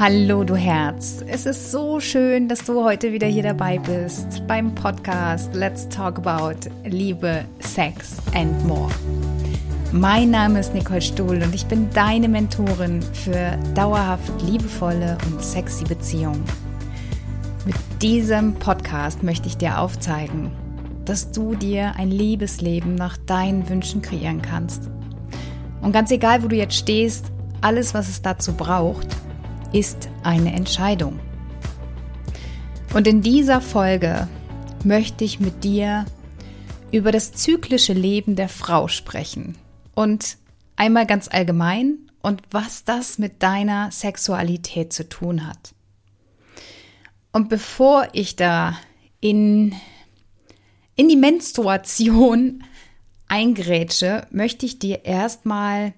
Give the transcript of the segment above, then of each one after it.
Hallo du Herz, es ist so schön, dass du heute wieder hier dabei bist beim Podcast Let's Talk About Liebe, Sex and More. Mein Name ist Nicole Stuhl und ich bin deine Mentorin für dauerhaft liebevolle und sexy Beziehungen. Mit diesem Podcast möchte ich dir aufzeigen, dass du dir ein Liebesleben nach deinen Wünschen kreieren kannst. Und ganz egal, wo du jetzt stehst, alles, was es dazu braucht, ist eine Entscheidung. Und in dieser Folge möchte ich mit dir über das zyklische Leben der Frau sprechen und einmal ganz allgemein und was das mit deiner Sexualität zu tun hat. Und bevor ich da in, in die Menstruation eingrätsche, möchte ich dir erstmal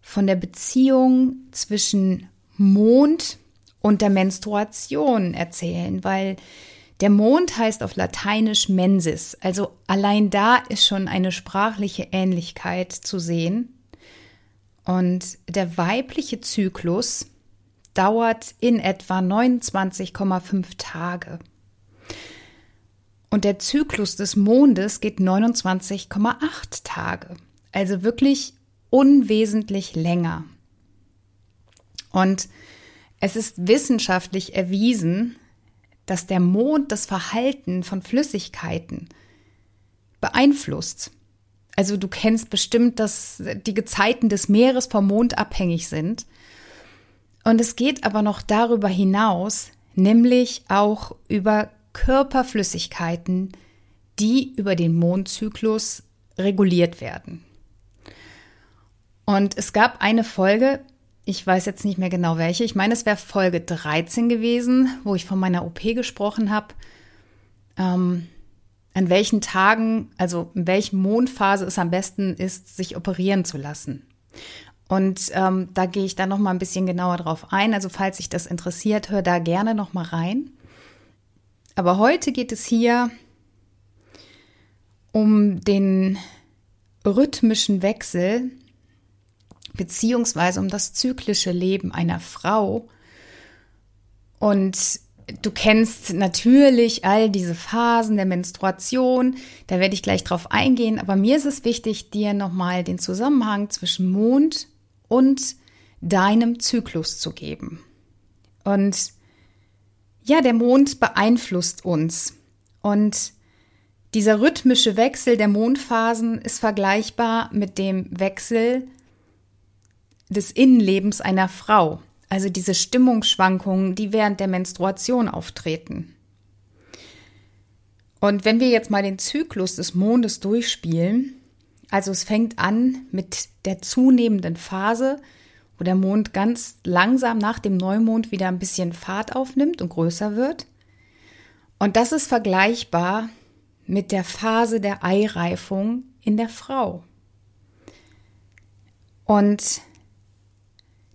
von der Beziehung zwischen Mond und der Menstruation erzählen, weil der Mond heißt auf Lateinisch Mensis, also allein da ist schon eine sprachliche Ähnlichkeit zu sehen. Und der weibliche Zyklus dauert in etwa 29,5 Tage. Und der Zyklus des Mondes geht 29,8 Tage. Also wirklich unwesentlich länger. Und es ist wissenschaftlich erwiesen, dass der Mond das Verhalten von Flüssigkeiten beeinflusst. Also du kennst bestimmt, dass die Gezeiten des Meeres vom Mond abhängig sind. Und es geht aber noch darüber hinaus, nämlich auch über Körperflüssigkeiten, die über den Mondzyklus reguliert werden. Und es gab eine Folge, ich weiß jetzt nicht mehr genau welche, ich meine, es wäre Folge 13 gewesen, wo ich von meiner OP gesprochen habe. Ähm, an welchen Tagen, also in welchen Mondphase es am besten ist, sich operieren zu lassen. Und ähm, da gehe ich dann noch mal ein bisschen genauer drauf ein. Also falls sich das interessiert, hör da gerne noch mal rein. Aber heute geht es hier um den rhythmischen Wechsel beziehungsweise um das zyklische Leben einer Frau. Und du kennst natürlich all diese Phasen der Menstruation, da werde ich gleich drauf eingehen, aber mir ist es wichtig, dir nochmal den Zusammenhang zwischen Mond und deinem Zyklus zu geben. Und ja, der Mond beeinflusst uns und dieser rhythmische Wechsel der Mondphasen ist vergleichbar mit dem Wechsel des Innenlebens einer Frau, also diese Stimmungsschwankungen, die während der Menstruation auftreten. Und wenn wir jetzt mal den Zyklus des Mondes durchspielen, also es fängt an mit der zunehmenden Phase, wo der Mond ganz langsam nach dem Neumond wieder ein bisschen Fahrt aufnimmt und größer wird. Und das ist vergleichbar mit der Phase der Eireifung in der Frau. Und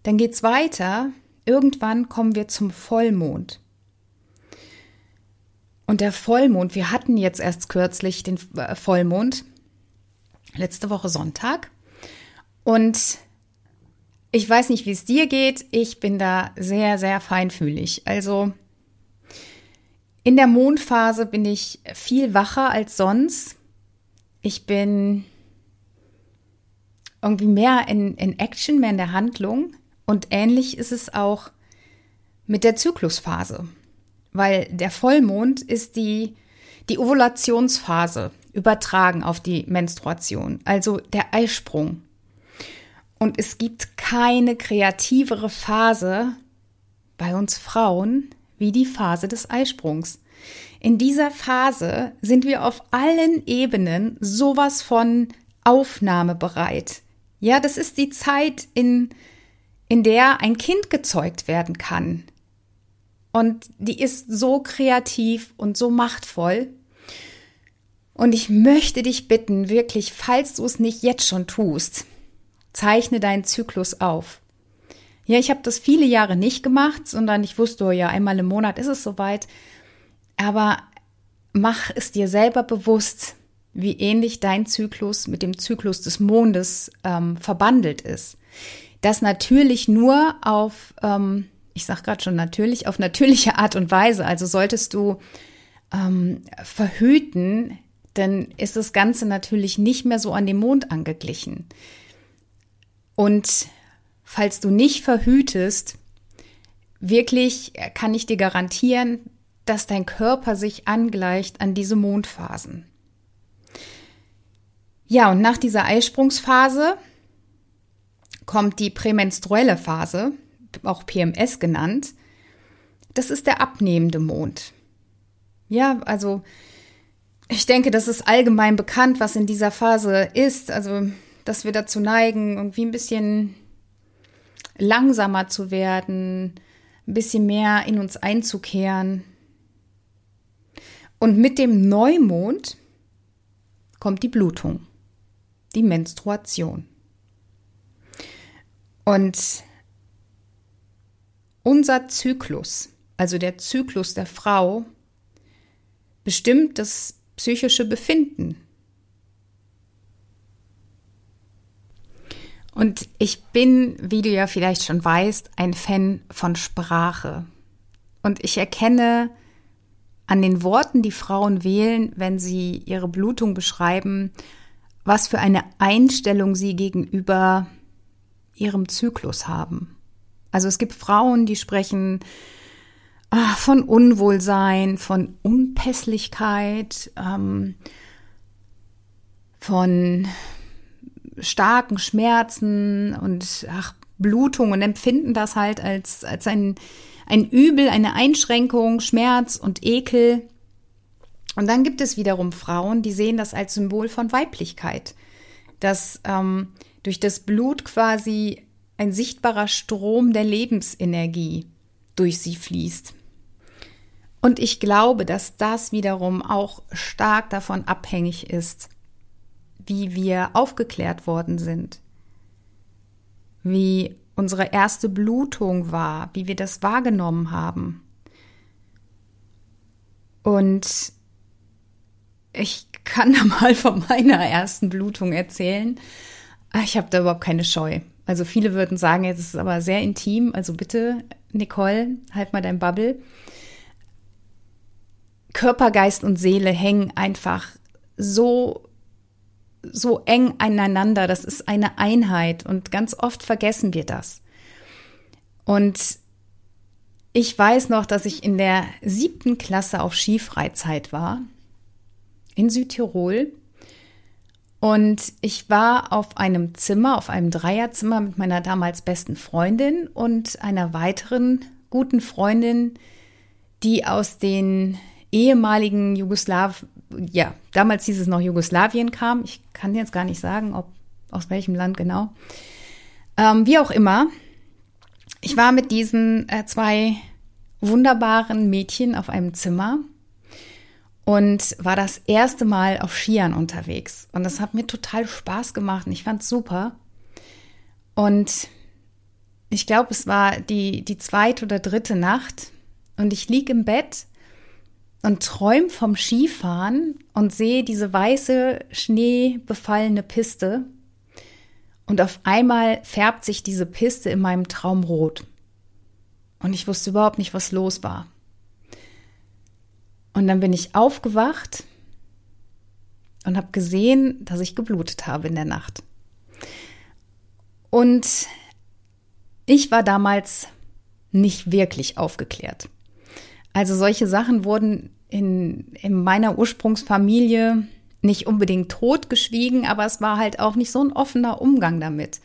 dann geht's weiter. Irgendwann kommen wir zum Vollmond. Und der Vollmond, wir hatten jetzt erst kürzlich den äh, Vollmond, letzte Woche Sonntag. Und ich weiß nicht, wie es dir geht. Ich bin da sehr, sehr feinfühlig. Also in der Mondphase bin ich viel wacher als sonst. Ich bin irgendwie mehr in, in Action, mehr in der Handlung. Und ähnlich ist es auch mit der Zyklusphase, weil der Vollmond ist die, die Ovulationsphase übertragen auf die Menstruation, also der Eisprung. Und es gibt keine kreativere Phase bei uns Frauen wie die Phase des Eisprungs. In dieser Phase sind wir auf allen Ebenen sowas von aufnahmebereit. Ja, das ist die Zeit, in in der ein Kind gezeugt werden kann. Und die ist so kreativ und so machtvoll. Und ich möchte dich bitten, wirklich, falls du es nicht jetzt schon tust, zeichne deinen Zyklus auf. Ja, ich habe das viele Jahre nicht gemacht, sondern ich wusste, oh ja, einmal im Monat ist es soweit. Aber mach es dir selber bewusst, wie ähnlich dein Zyklus mit dem Zyklus des Mondes ähm, verbandelt ist das natürlich nur auf ähm, ich sage gerade schon natürlich, auf natürliche Art und Weise. Also solltest du ähm, verhüten, dann ist das Ganze natürlich nicht mehr so an den Mond angeglichen. Und falls du nicht verhütest, wirklich kann ich dir garantieren, dass dein Körper sich angleicht an diese Mondphasen. Ja, und nach dieser Eisprungsphase kommt die prämenstruelle Phase, auch PMS genannt. Das ist der abnehmende Mond. Ja, also ich denke, das ist allgemein bekannt, was in dieser Phase ist. Also, dass wir dazu neigen, irgendwie ein bisschen langsamer zu werden, ein bisschen mehr in uns einzukehren. Und mit dem Neumond kommt die Blutung, die Menstruation. Und unser Zyklus, also der Zyklus der Frau, bestimmt das psychische Befinden. Und ich bin, wie du ja vielleicht schon weißt, ein Fan von Sprache. Und ich erkenne an den Worten, die Frauen wählen, wenn sie ihre Blutung beschreiben, was für eine Einstellung sie gegenüber ihrem Zyklus haben. Also es gibt Frauen, die sprechen ah, von Unwohlsein, von Unpässlichkeit, ähm, von starken Schmerzen und ach, Blutung und empfinden das halt als, als ein, ein Übel, eine Einschränkung, Schmerz und Ekel. Und dann gibt es wiederum Frauen, die sehen das als Symbol von Weiblichkeit, dass ähm, durch das Blut quasi ein sichtbarer Strom der Lebensenergie durch sie fließt. Und ich glaube, dass das wiederum auch stark davon abhängig ist, wie wir aufgeklärt worden sind, wie unsere erste Blutung war, wie wir das wahrgenommen haben. Und ich kann da mal von meiner ersten Blutung erzählen. Ah, ich habe da überhaupt keine Scheu. Also viele würden sagen, jetzt ist es aber sehr intim. Also bitte, Nicole, halt mal dein Bubble. Körper, Geist und Seele hängen einfach so so eng aneinander. Das ist eine Einheit und ganz oft vergessen wir das. Und ich weiß noch, dass ich in der siebten Klasse auf Skifreizeit war in Südtirol und ich war auf einem Zimmer, auf einem Dreierzimmer mit meiner damals besten Freundin und einer weiteren guten Freundin, die aus den ehemaligen Jugoslaw, ja, damals hieß es noch Jugoslawien kam. Ich kann jetzt gar nicht sagen, ob aus welchem Land genau. Ähm, wie auch immer. Ich war mit diesen äh, zwei wunderbaren Mädchen auf einem Zimmer und war das erste Mal auf Skiern unterwegs. Und das hat mir total Spaß gemacht und ich fand es super. Und ich glaube, es war die, die zweite oder dritte Nacht und ich lieg im Bett und träum vom Skifahren und sehe diese weiße, schneebefallene Piste. Und auf einmal färbt sich diese Piste in meinem Traum rot. Und ich wusste überhaupt nicht, was los war. Und dann bin ich aufgewacht und habe gesehen, dass ich geblutet habe in der Nacht. Und ich war damals nicht wirklich aufgeklärt. Also solche Sachen wurden in, in meiner Ursprungsfamilie nicht unbedingt totgeschwiegen, aber es war halt auch nicht so ein offener Umgang damit.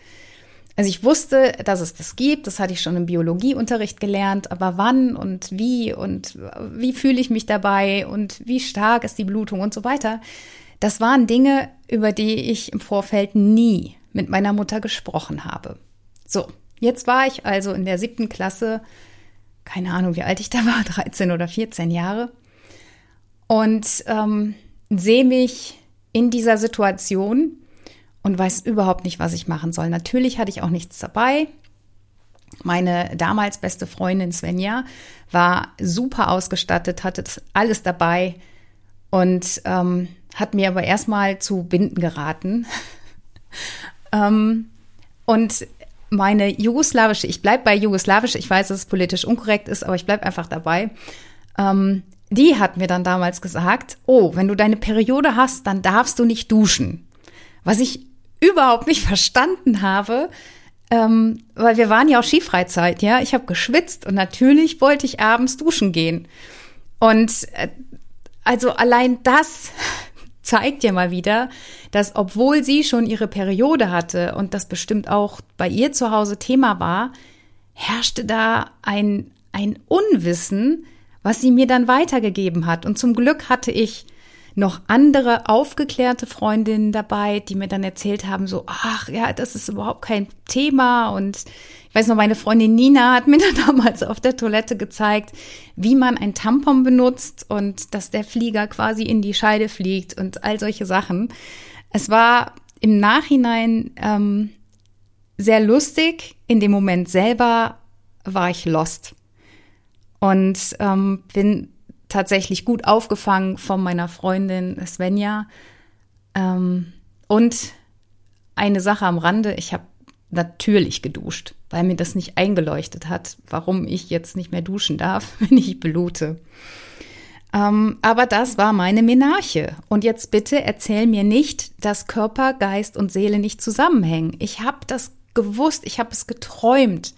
Also ich wusste, dass es das gibt, das hatte ich schon im Biologieunterricht gelernt, aber wann und wie und wie fühle ich mich dabei und wie stark ist die Blutung und so weiter, das waren Dinge, über die ich im Vorfeld nie mit meiner Mutter gesprochen habe. So, jetzt war ich also in der siebten Klasse, keine Ahnung, wie alt ich da war, 13 oder 14 Jahre, und ähm, sehe mich in dieser Situation und weiß überhaupt nicht, was ich machen soll. Natürlich hatte ich auch nichts dabei. Meine damals beste Freundin Svenja war super ausgestattet, hatte alles dabei und ähm, hat mir aber erstmal zu Binden geraten. ähm, und meine jugoslawische, ich bleibe bei jugoslawisch, ich weiß, dass es politisch unkorrekt ist, aber ich bleibe einfach dabei. Ähm, die hat mir dann damals gesagt, oh, wenn du deine Periode hast, dann darfst du nicht duschen. Was ich überhaupt nicht verstanden habe, ähm, weil wir waren ja auch Skifreizeit, ja. Ich habe geschwitzt und natürlich wollte ich abends duschen gehen. Und äh, also allein das zeigt ja mal wieder, dass obwohl sie schon ihre Periode hatte und das bestimmt auch bei ihr zu Hause Thema war, herrschte da ein, ein Unwissen, was sie mir dann weitergegeben hat. Und zum Glück hatte ich noch andere aufgeklärte Freundinnen dabei, die mir dann erzählt haben, so, ach ja, das ist überhaupt kein Thema. Und ich weiß noch, meine Freundin Nina hat mir dann damals auf der Toilette gezeigt, wie man ein Tampon benutzt und dass der Flieger quasi in die Scheide fliegt und all solche Sachen. Es war im Nachhinein ähm, sehr lustig. In dem Moment selber war ich lost und ähm, bin tatsächlich gut aufgefangen von meiner Freundin Svenja. Ähm, und eine Sache am Rande, ich habe natürlich geduscht, weil mir das nicht eingeleuchtet hat, warum ich jetzt nicht mehr duschen darf, wenn ich blute. Ähm, aber das war meine Menarche. Und jetzt bitte erzähl mir nicht, dass Körper, Geist und Seele nicht zusammenhängen. Ich habe das gewusst, ich habe es geträumt.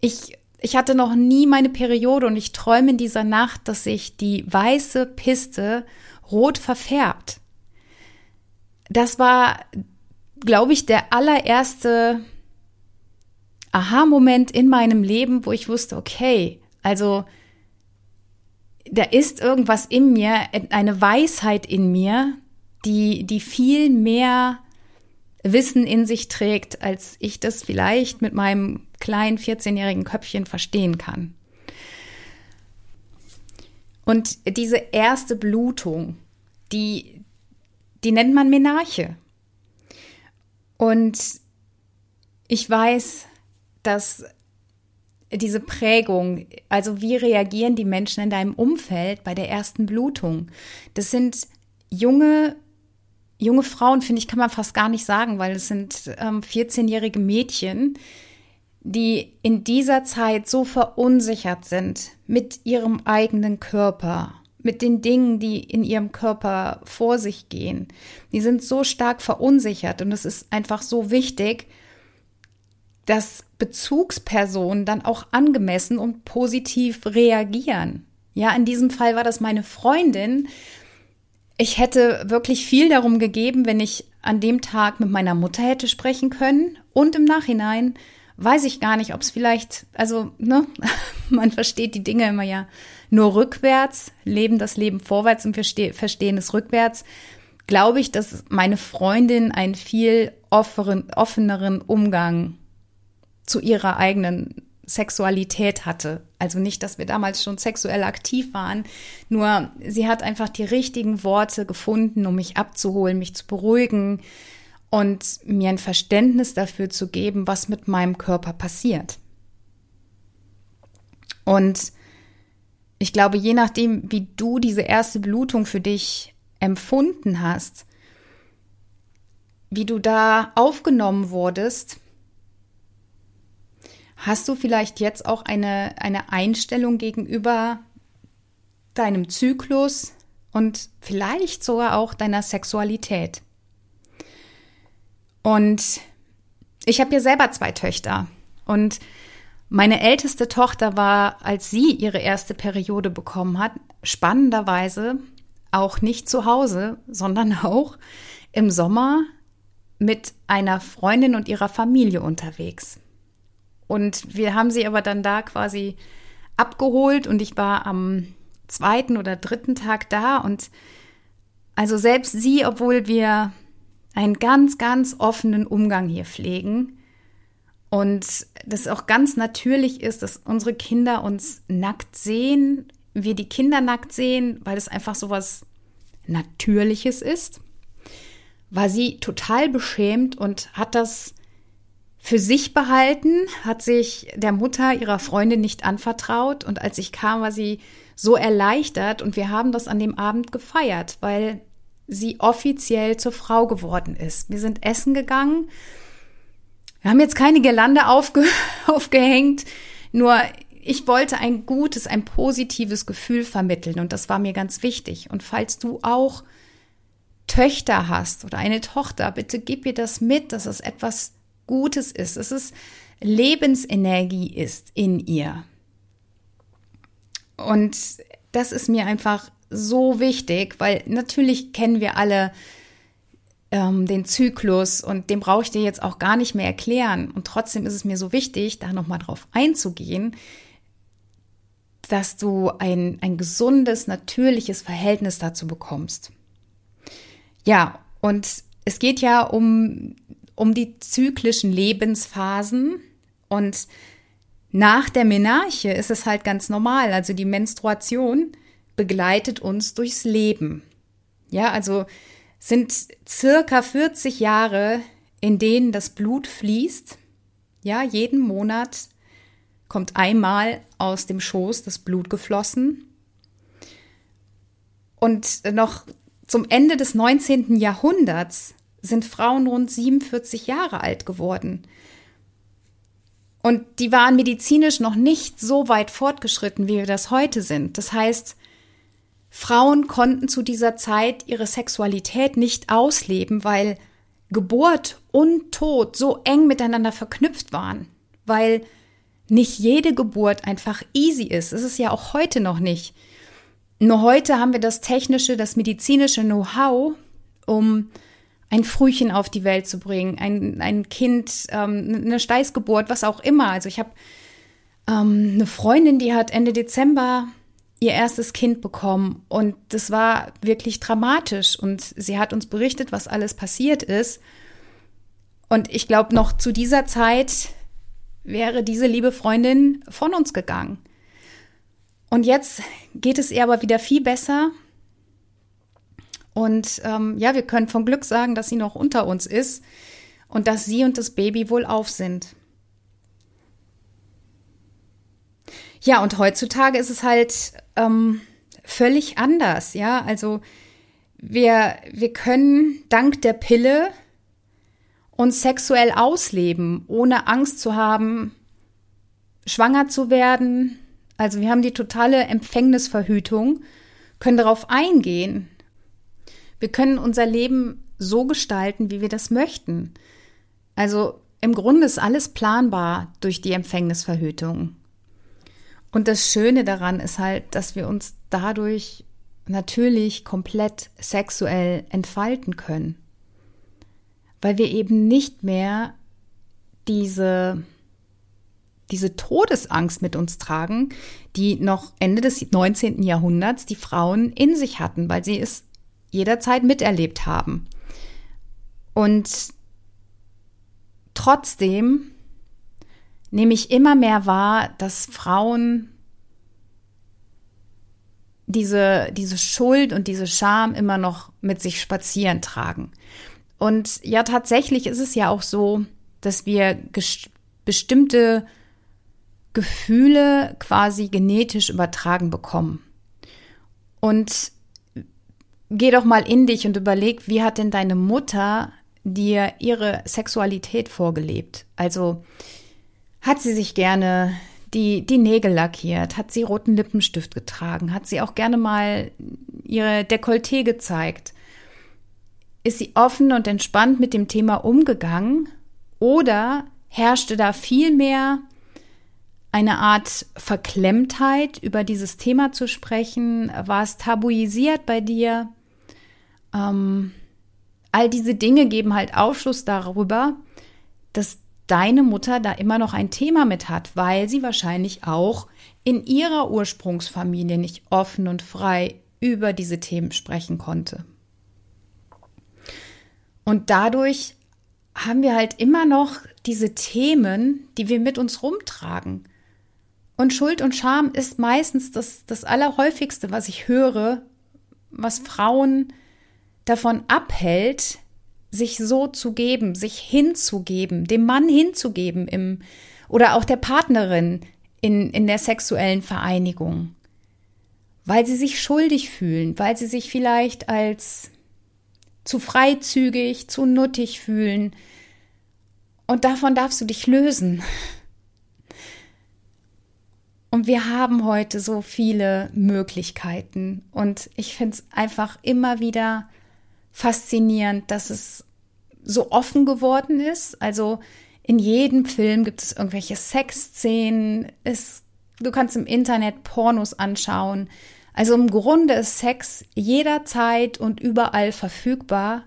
Ich ich hatte noch nie meine Periode und ich träume in dieser Nacht, dass sich die weiße Piste rot verfärbt. Das war, glaube ich, der allererste Aha-Moment in meinem Leben, wo ich wusste, okay, also da ist irgendwas in mir, eine Weisheit in mir, die, die viel mehr Wissen in sich trägt, als ich das vielleicht mit meinem kleinen 14-jährigen Köpfchen verstehen kann. Und diese erste Blutung, die, die nennt man Menarche. Und ich weiß, dass diese Prägung, also wie reagieren die Menschen in deinem Umfeld bei der ersten Blutung? Das sind junge junge Frauen, finde ich, kann man fast gar nicht sagen, weil es sind ähm, 14-jährige Mädchen, die in dieser Zeit so verunsichert sind mit ihrem eigenen Körper, mit den Dingen, die in ihrem Körper vor sich gehen. Die sind so stark verunsichert und es ist einfach so wichtig, dass Bezugspersonen dann auch angemessen und positiv reagieren. Ja, in diesem Fall war das meine Freundin ich hätte wirklich viel darum gegeben, wenn ich an dem Tag mit meiner Mutter hätte sprechen können. Und im Nachhinein weiß ich gar nicht, ob es vielleicht, also, ne, man versteht die Dinge immer ja nur rückwärts, leben das Leben vorwärts und verste verstehen es rückwärts. Glaube ich, dass meine Freundin einen viel offeren, offeneren Umgang zu ihrer eigenen Sexualität hatte. Also nicht, dass wir damals schon sexuell aktiv waren, nur sie hat einfach die richtigen Worte gefunden, um mich abzuholen, mich zu beruhigen und mir ein Verständnis dafür zu geben, was mit meinem Körper passiert. Und ich glaube, je nachdem, wie du diese erste Blutung für dich empfunden hast, wie du da aufgenommen wurdest, Hast du vielleicht jetzt auch eine, eine Einstellung gegenüber deinem Zyklus und vielleicht sogar auch deiner Sexualität? Und ich habe hier selber zwei Töchter und meine älteste Tochter war, als sie ihre erste Periode bekommen hat, spannenderweise auch nicht zu Hause, sondern auch im Sommer mit einer Freundin und ihrer Familie unterwegs. Und wir haben sie aber dann da quasi abgeholt und ich war am zweiten oder dritten Tag da und also selbst sie, obwohl wir einen ganz, ganz offenen Umgang hier pflegen. Und das auch ganz natürlich ist, dass unsere Kinder uns nackt sehen, wir die Kinder nackt sehen, weil es einfach so was Natürliches ist, war sie total beschämt und hat das für sich behalten, hat sich der Mutter ihrer Freundin nicht anvertraut. Und als ich kam, war sie so erleichtert und wir haben das an dem Abend gefeiert, weil sie offiziell zur Frau geworden ist. Wir sind essen gegangen. Wir haben jetzt keine Girlande aufge aufgehängt, nur ich wollte ein gutes, ein positives Gefühl vermitteln und das war mir ganz wichtig. Und falls du auch Töchter hast oder eine Tochter, bitte gib ihr das mit, dass es etwas Gutes ist, dass es Lebensenergie ist in ihr. Und das ist mir einfach so wichtig, weil natürlich kennen wir alle ähm, den Zyklus und den brauche ich dir jetzt auch gar nicht mehr erklären. Und trotzdem ist es mir so wichtig, da nochmal drauf einzugehen, dass du ein, ein gesundes, natürliches Verhältnis dazu bekommst. Ja, und es geht ja um, um die zyklischen Lebensphasen und nach der Menarche ist es halt ganz normal. Also die Menstruation begleitet uns durchs Leben. Ja, also sind circa 40 Jahre, in denen das Blut fließt. Ja, jeden Monat kommt einmal aus dem Schoß das Blut geflossen. Und noch zum Ende des 19. Jahrhunderts sind Frauen rund 47 Jahre alt geworden. Und die waren medizinisch noch nicht so weit fortgeschritten, wie wir das heute sind. Das heißt, Frauen konnten zu dieser Zeit ihre Sexualität nicht ausleben, weil Geburt und Tod so eng miteinander verknüpft waren, weil nicht jede Geburt einfach easy ist. Es ist ja auch heute noch nicht. Nur heute haben wir das technische, das medizinische Know-how, um ein Frühchen auf die Welt zu bringen, ein, ein Kind, ähm, eine Steißgeburt, was auch immer. Also ich habe ähm, eine Freundin, die hat Ende Dezember ihr erstes Kind bekommen und das war wirklich dramatisch und sie hat uns berichtet, was alles passiert ist. Und ich glaube, noch zu dieser Zeit wäre diese liebe Freundin von uns gegangen. Und jetzt geht es ihr aber wieder viel besser. Und ähm, ja, wir können von Glück sagen, dass sie noch unter uns ist und dass sie und das Baby wohl auf sind. Ja, und heutzutage ist es halt ähm, völlig anders, ja. Also wir, wir können dank der Pille uns sexuell ausleben, ohne Angst zu haben, schwanger zu werden. Also wir haben die totale Empfängnisverhütung, können darauf eingehen. Wir können unser Leben so gestalten, wie wir das möchten. Also im Grunde ist alles planbar durch die Empfängnisverhütung. Und das Schöne daran ist halt, dass wir uns dadurch natürlich komplett sexuell entfalten können. Weil wir eben nicht mehr diese, diese Todesangst mit uns tragen, die noch Ende des 19. Jahrhunderts die Frauen in sich hatten, weil sie es jederzeit miterlebt haben. Und trotzdem nehme ich immer mehr wahr, dass Frauen diese, diese Schuld und diese Scham immer noch mit sich spazieren tragen. Und ja, tatsächlich ist es ja auch so, dass wir bestimmte Gefühle quasi genetisch übertragen bekommen. Und geh doch mal in dich und überleg, wie hat denn deine Mutter dir ihre Sexualität vorgelebt? Also, hat sie sich gerne die, die Nägel lackiert, hat sie roten Lippenstift getragen, hat sie auch gerne mal ihre Dekolleté gezeigt. Ist sie offen und entspannt mit dem Thema umgegangen oder herrschte da vielmehr eine Art Verklemmtheit, über dieses Thema zu sprechen? War es tabuisiert bei dir? Ähm, all diese Dinge geben halt Aufschluss darüber, dass deine Mutter da immer noch ein Thema mit hat, weil sie wahrscheinlich auch in ihrer Ursprungsfamilie nicht offen und frei über diese Themen sprechen konnte. Und dadurch haben wir halt immer noch diese Themen, die wir mit uns rumtragen. Und Schuld und Scham ist meistens das, das Allerhäufigste, was ich höre, was Frauen davon abhält, sich so zu geben, sich hinzugeben, dem Mann hinzugeben im, oder auch der Partnerin in, in der sexuellen Vereinigung. Weil sie sich schuldig fühlen, weil sie sich vielleicht als zu freizügig, zu nuttig fühlen. Und davon darfst du dich lösen. Und wir haben heute so viele Möglichkeiten. Und ich finde es einfach immer wieder faszinierend, dass es so offen geworden ist. Also in jedem Film gibt es irgendwelche Sexszenen. Es, du kannst im Internet Pornos anschauen. Also im Grunde ist Sex jederzeit und überall verfügbar.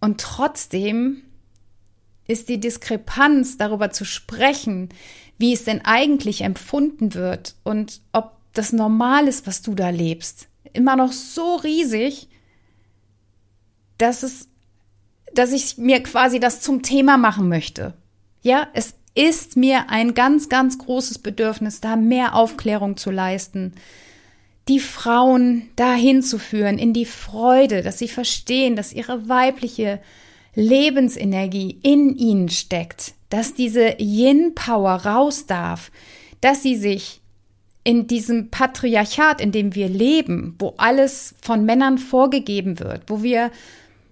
Und trotzdem ist die Diskrepanz darüber zu sprechen, wie es denn eigentlich empfunden wird und ob das normal ist, was du da lebst, immer noch so riesig, dass es, dass ich mir quasi das zum Thema machen möchte. Ja, es ist mir ein ganz, ganz großes Bedürfnis, da mehr Aufklärung zu leisten, die Frauen dahin zu führen, in die Freude, dass sie verstehen, dass ihre weibliche Lebensenergie in ihnen steckt, dass diese Yin-Power raus darf, dass sie sich in diesem Patriarchat, in dem wir leben, wo alles von Männern vorgegeben wird, wo wir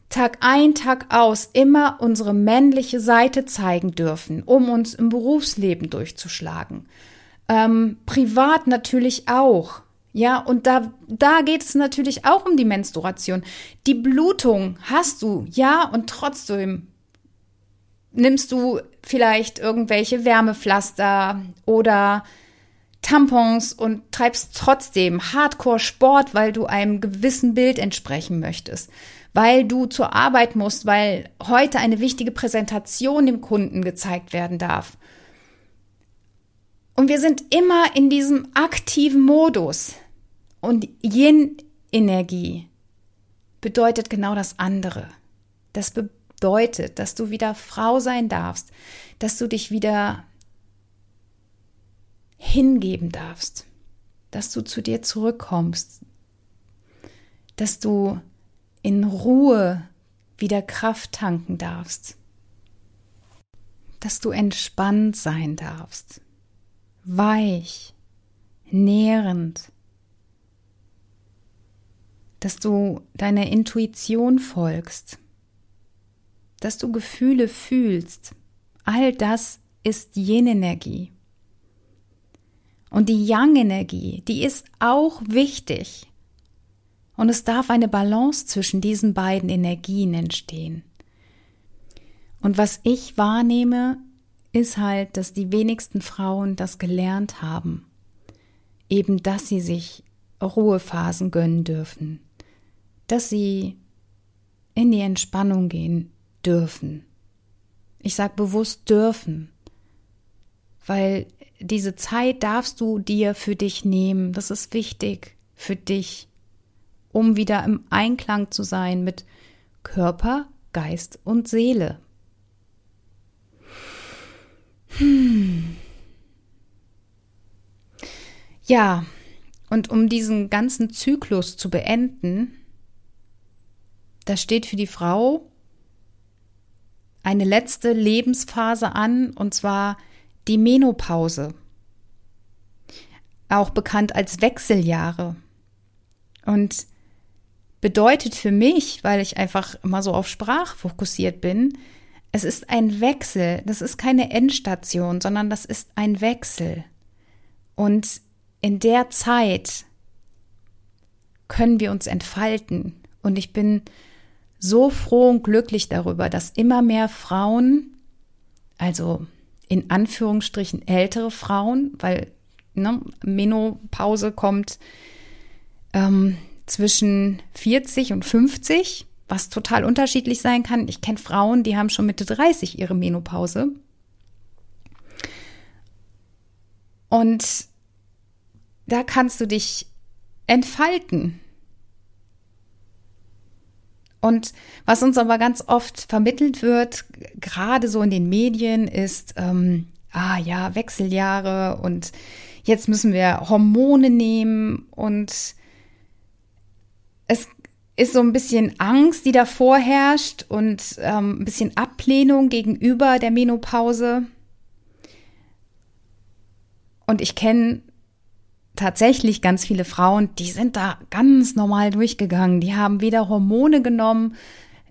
Tag ein, Tag aus immer unsere männliche Seite zeigen dürfen, um uns im Berufsleben durchzuschlagen. Ähm, privat natürlich auch. Ja, und da, da geht es natürlich auch um die Menstruation. Die Blutung hast du, ja, und trotzdem nimmst du vielleicht irgendwelche Wärmepflaster oder Tampons und treibst trotzdem Hardcore-Sport, weil du einem gewissen Bild entsprechen möchtest, weil du zur Arbeit musst, weil heute eine wichtige Präsentation dem Kunden gezeigt werden darf. Und wir sind immer in diesem aktiven Modus. Und Yin-Energie bedeutet genau das andere. Das bedeutet, dass du wieder Frau sein darfst, dass du dich wieder hingeben darfst, dass du zu dir zurückkommst, dass du in Ruhe wieder Kraft tanken darfst, dass du entspannt sein darfst, weich, nährend, dass du deiner Intuition folgst, dass du Gefühle fühlst. All das ist Yin-Energie. Und die Yang-Energie, die ist auch wichtig. Und es darf eine Balance zwischen diesen beiden Energien entstehen. Und was ich wahrnehme, ist halt, dass die wenigsten Frauen das gelernt haben. Eben, dass sie sich Ruhephasen gönnen dürfen, dass sie in die Entspannung gehen dürfen. Ich sage bewusst dürfen, weil diese Zeit darfst du dir für dich nehmen. Das ist wichtig für dich, um wieder im Einklang zu sein mit Körper, Geist und Seele. Hm. Ja, und um diesen ganzen Zyklus zu beenden, da steht für die Frau eine letzte Lebensphase an, und zwar die Menopause, auch bekannt als Wechseljahre. Und bedeutet für mich, weil ich einfach immer so auf Sprach fokussiert bin, es ist ein Wechsel, das ist keine Endstation, sondern das ist ein Wechsel. Und in der Zeit können wir uns entfalten. Und ich bin so froh und glücklich darüber, dass immer mehr Frauen, also in Anführungsstrichen ältere Frauen, weil ne, Menopause kommt ähm, zwischen 40 und 50, was total unterschiedlich sein kann. Ich kenne Frauen, die haben schon Mitte 30 ihre Menopause. Und da kannst du dich entfalten. Und was uns aber ganz oft vermittelt wird, gerade so in den Medien, ist, ähm, ah ja, Wechseljahre und jetzt müssen wir Hormone nehmen und es ist so ein bisschen Angst, die davor herrscht und ähm, ein bisschen Ablehnung gegenüber der Menopause. Und ich kenne tatsächlich ganz viele Frauen, die sind da ganz normal durchgegangen. Die haben weder Hormone genommen,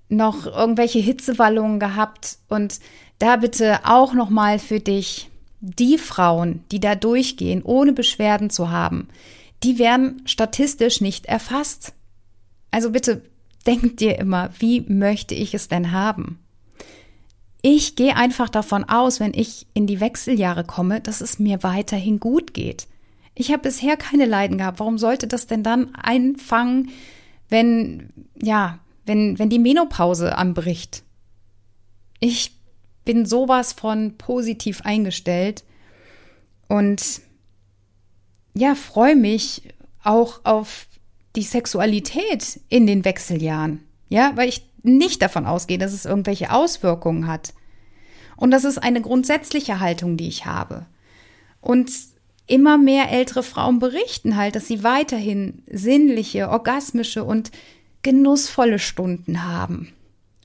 noch irgendwelche Hitzewallungen gehabt und da bitte auch noch mal für dich die Frauen, die da durchgehen, ohne Beschwerden zu haben, die werden statistisch nicht erfasst. Also bitte denk dir immer, wie möchte ich es denn haben? Ich gehe einfach davon aus, wenn ich in die Wechseljahre komme, dass es mir weiterhin gut geht. Ich habe bisher keine Leiden gehabt. Warum sollte das denn dann einfangen, wenn, ja, wenn, wenn die Menopause anbricht? Ich bin sowas von positiv eingestellt und ja, freue mich auch auf die Sexualität in den Wechseljahren. Ja, weil ich nicht davon ausgehe, dass es irgendwelche Auswirkungen hat. Und das ist eine grundsätzliche Haltung, die ich habe. Und immer mehr ältere Frauen berichten halt, dass sie weiterhin sinnliche, orgasmische und genussvolle Stunden haben.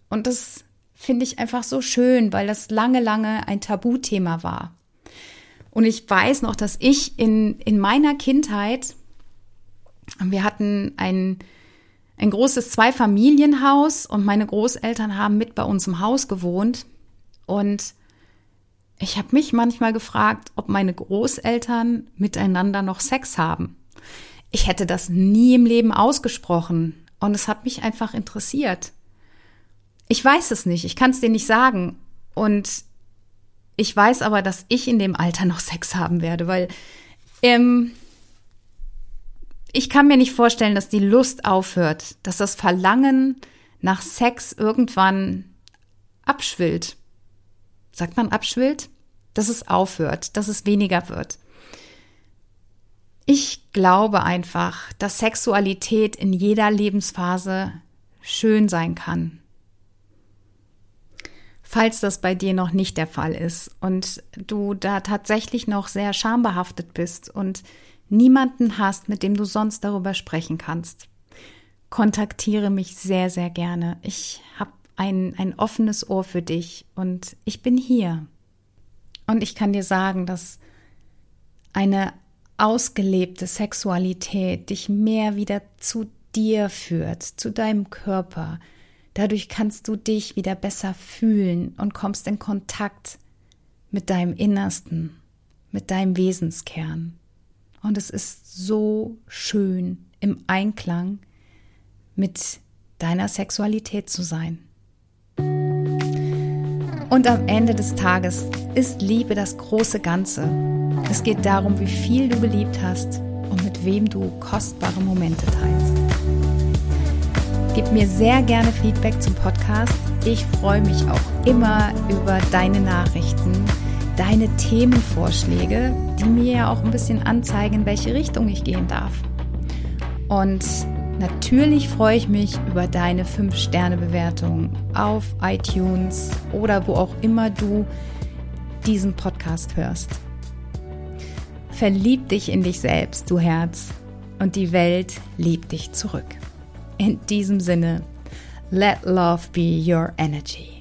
Und das finde ich einfach so schön, weil das lange, lange ein Tabuthema war. Und ich weiß noch, dass ich in, in meiner Kindheit, wir hatten ein, ein großes Zweifamilienhaus und meine Großeltern haben mit bei uns im Haus gewohnt. Und ich habe mich manchmal gefragt, ob meine Großeltern miteinander noch Sex haben. Ich hätte das nie im Leben ausgesprochen und es hat mich einfach interessiert. Ich weiß es nicht, ich kann es dir nicht sagen. Und ich weiß aber, dass ich in dem Alter noch Sex haben werde, weil ähm, ich kann mir nicht vorstellen, dass die Lust aufhört, dass das Verlangen nach Sex irgendwann abschwillt. Sagt man abschwillt? Dass es aufhört, dass es weniger wird. Ich glaube einfach, dass Sexualität in jeder Lebensphase schön sein kann falls das bei dir noch nicht der Fall ist und du da tatsächlich noch sehr schambehaftet bist und niemanden hast, mit dem du sonst darüber sprechen kannst. Kontaktiere mich sehr, sehr gerne. Ich habe ein, ein offenes Ohr für dich und ich bin hier. Und ich kann dir sagen, dass eine ausgelebte Sexualität dich mehr wieder zu dir führt, zu deinem Körper, Dadurch kannst du dich wieder besser fühlen und kommst in Kontakt mit deinem Innersten, mit deinem Wesenskern. Und es ist so schön, im Einklang mit deiner Sexualität zu sein. Und am Ende des Tages ist Liebe das große Ganze. Es geht darum, wie viel du geliebt hast und mit wem du kostbare Momente teilst. Gib mir sehr gerne Feedback zum Podcast. Ich freue mich auch immer über deine Nachrichten, deine Themenvorschläge, die mir ja auch ein bisschen anzeigen, in welche Richtung ich gehen darf. Und natürlich freue ich mich über deine 5-Sterne-Bewertung auf iTunes oder wo auch immer du diesen Podcast hörst. Verlieb dich in dich selbst, du Herz, und die Welt liebt dich zurück. In diesem Sinne, let love be your energy.